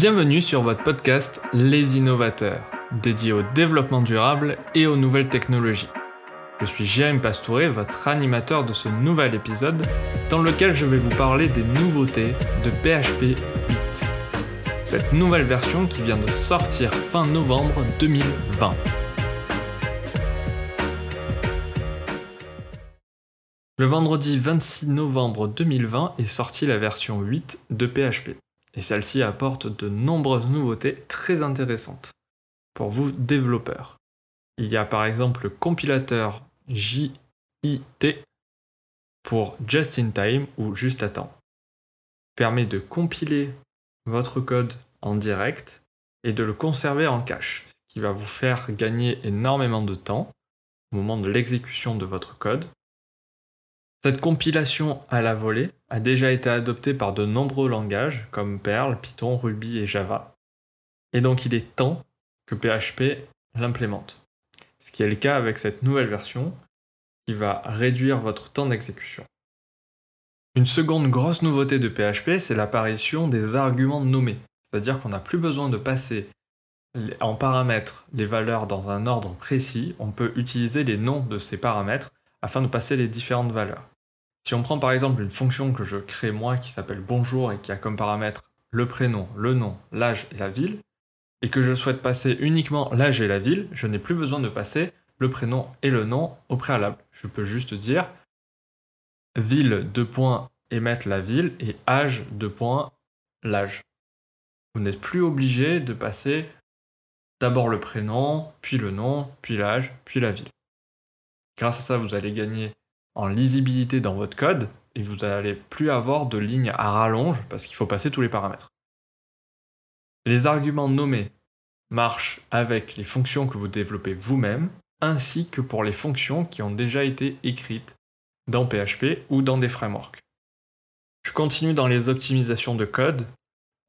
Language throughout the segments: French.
Bienvenue sur votre podcast Les Innovateurs, dédié au développement durable et aux nouvelles technologies. Je suis Jérémy Pastouré, votre animateur de ce nouvel épisode, dans lequel je vais vous parler des nouveautés de PHP 8. Cette nouvelle version qui vient de sortir fin novembre 2020. Le vendredi 26 novembre 2020 est sortie la version 8 de PHP et celle-ci apporte de nombreuses nouveautés très intéressantes pour vous développeurs. Il y a par exemple le compilateur JIT pour Just in Time ou juste à temps. Permet de compiler votre code en direct et de le conserver en cache, ce qui va vous faire gagner énormément de temps au moment de l'exécution de votre code cette compilation à la volée a déjà été adoptée par de nombreux langages comme Perl, Python, Ruby et Java. Et donc il est temps que PHP l'implémente. Ce qui est le cas avec cette nouvelle version qui va réduire votre temps d'exécution. Une seconde grosse nouveauté de PHP, c'est l'apparition des arguments nommés. C'est-à-dire qu'on n'a plus besoin de passer en paramètres les valeurs dans un ordre précis, on peut utiliser les noms de ces paramètres afin de passer les différentes valeurs. Si on prend par exemple une fonction que je crée moi qui s'appelle bonjour et qui a comme paramètre le prénom, le nom, l'âge et la ville, et que je souhaite passer uniquement l'âge et la ville, je n'ai plus besoin de passer le prénom et le nom au préalable. Je peux juste dire ville de points et la ville et âge de points l'âge. Vous n'êtes plus obligé de passer d'abord le prénom, puis le nom, puis l'âge, puis la ville. Grâce à ça, vous allez gagner en lisibilité dans votre code et vous n'allez plus avoir de lignes à rallonge parce qu'il faut passer tous les paramètres. Les arguments nommés marchent avec les fonctions que vous développez vous-même ainsi que pour les fonctions qui ont déjà été écrites dans PHP ou dans des frameworks. Je continue dans les optimisations de code.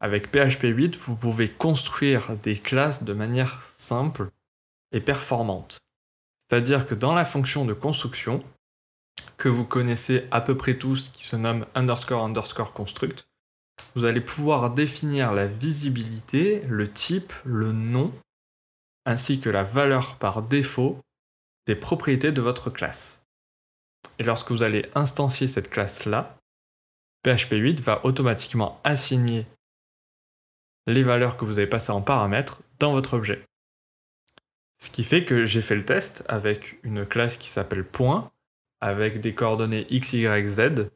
Avec PHP 8, vous pouvez construire des classes de manière simple et performante. C'est-à-dire que dans la fonction de construction, que vous connaissez à peu près tous, qui se nomme underscore underscore construct, vous allez pouvoir définir la visibilité, le type, le nom, ainsi que la valeur par défaut des propriétés de votre classe. Et lorsque vous allez instancier cette classe-là, PHP 8 va automatiquement assigner les valeurs que vous avez passées en paramètres dans votre objet. Ce qui fait que j'ai fait le test avec une classe qui s'appelle point, avec des coordonnées x, y, z.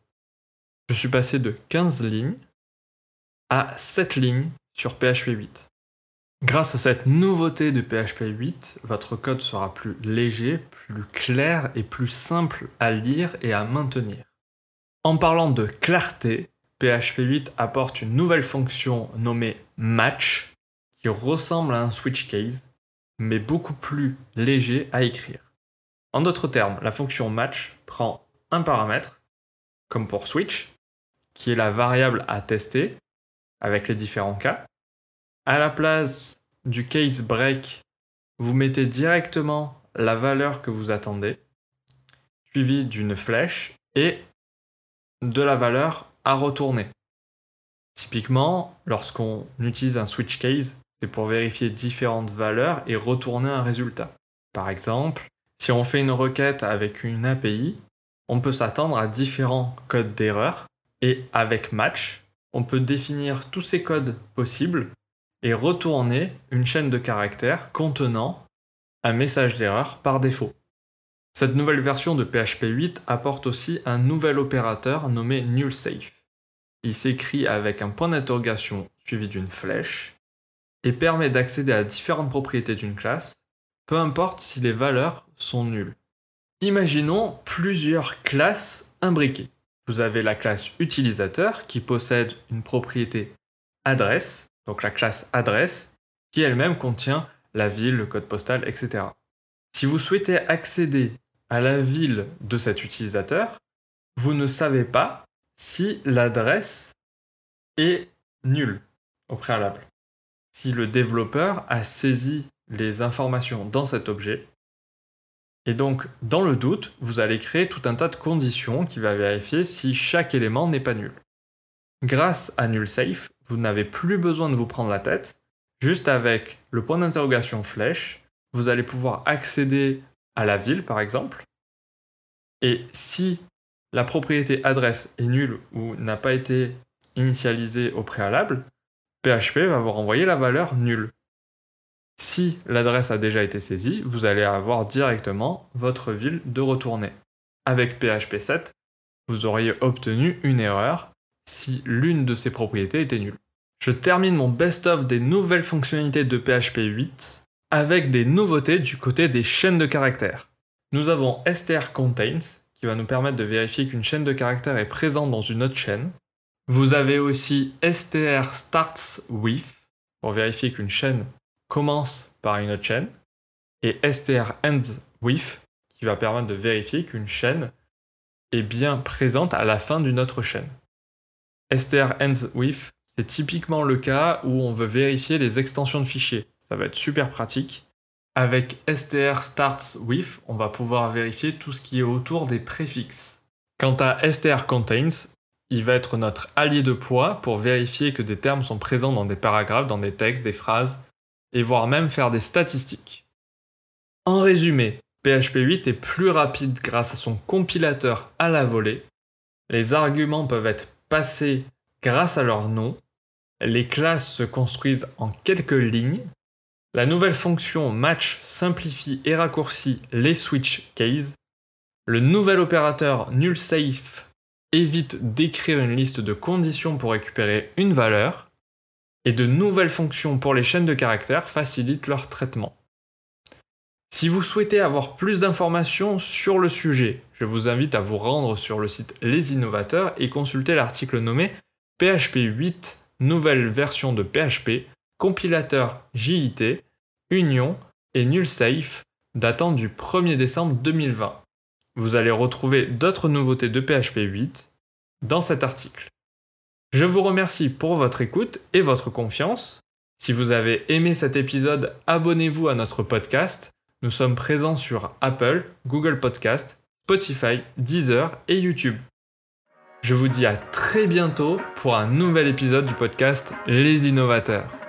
Je suis passé de 15 lignes à 7 lignes sur PHP 8. Grâce à cette nouveauté de PHP 8, votre code sera plus léger, plus clair et plus simple à lire et à maintenir. En parlant de clarté, PHP 8 apporte une nouvelle fonction nommée match qui ressemble à un switch case mais beaucoup plus léger à écrire. En d'autres termes, la fonction match prend un paramètre, comme pour switch, qui est la variable à tester avec les différents cas. À la place du case break, vous mettez directement la valeur que vous attendez, suivie d'une flèche et de la valeur à retourner. Typiquement, lorsqu'on utilise un switch case, c'est pour vérifier différentes valeurs et retourner un résultat. Par exemple, si on fait une requête avec une API, on peut s'attendre à différents codes d'erreur et avec match, on peut définir tous ces codes possibles et retourner une chaîne de caractères contenant un message d'erreur par défaut. Cette nouvelle version de PHP 8 apporte aussi un nouvel opérateur nommé nullSafe. Il s'écrit avec un point d'interrogation suivi d'une flèche et permet d'accéder à différentes propriétés d'une classe, peu importe si les valeurs sont nulles. Imaginons plusieurs classes imbriquées. Vous avez la classe utilisateur qui possède une propriété adresse, donc la classe adresse, qui elle-même contient la ville, le code postal, etc. Si vous souhaitez accéder à la ville de cet utilisateur, vous ne savez pas si l'adresse est nulle au préalable si le développeur a saisi les informations dans cet objet. Et donc, dans le doute, vous allez créer tout un tas de conditions qui va vérifier si chaque élément n'est pas nul. Grâce à NullSafe, vous n'avez plus besoin de vous prendre la tête. Juste avec le point d'interrogation flèche, vous allez pouvoir accéder à la ville, par exemple. Et si la propriété adresse est nulle ou n'a pas été initialisée au préalable, PHP va vous renvoyer la valeur nulle. Si l'adresse a déjà été saisie, vous allez avoir directement votre ville de retourner. Avec PHP 7, vous auriez obtenu une erreur si l'une de ces propriétés était nulle. Je termine mon best-of des nouvelles fonctionnalités de PHP 8 avec des nouveautés du côté des chaînes de caractères. Nous avons strcontains qui va nous permettre de vérifier qu'une chaîne de caractères est présente dans une autre chaîne. Vous avez aussi strstartsWith pour vérifier qu'une chaîne commence par une autre chaîne et strEndsWith qui va permettre de vérifier qu'une chaîne est bien présente à la fin d'une autre chaîne. strEndsWith, c'est typiquement le cas où on veut vérifier les extensions de fichiers. Ça va être super pratique. Avec strStartsWith, on va pouvoir vérifier tout ce qui est autour des préfixes. Quant à strcontains, il va être notre allié de poids pour vérifier que des termes sont présents dans des paragraphes, dans des textes, des phrases, et voire même faire des statistiques. En résumé, PHP 8 est plus rapide grâce à son compilateur à la volée, les arguments peuvent être passés grâce à leur nom, les classes se construisent en quelques lignes, la nouvelle fonction match simplifie et raccourcit les switch cases, le nouvel opérateur nullSafe évite d'écrire une liste de conditions pour récupérer une valeur, et de nouvelles fonctions pour les chaînes de caractères facilitent leur traitement. Si vous souhaitez avoir plus d'informations sur le sujet, je vous invite à vous rendre sur le site Les Innovateurs et consulter l'article nommé PHP 8, nouvelle version de PHP, compilateur JIT, Union et NullSafe, datant du 1er décembre 2020. Vous allez retrouver d'autres nouveautés de PHP 8 dans cet article. Je vous remercie pour votre écoute et votre confiance. Si vous avez aimé cet épisode, abonnez-vous à notre podcast. Nous sommes présents sur Apple, Google Podcast, Spotify, Deezer et YouTube. Je vous dis à très bientôt pour un nouvel épisode du podcast Les Innovateurs.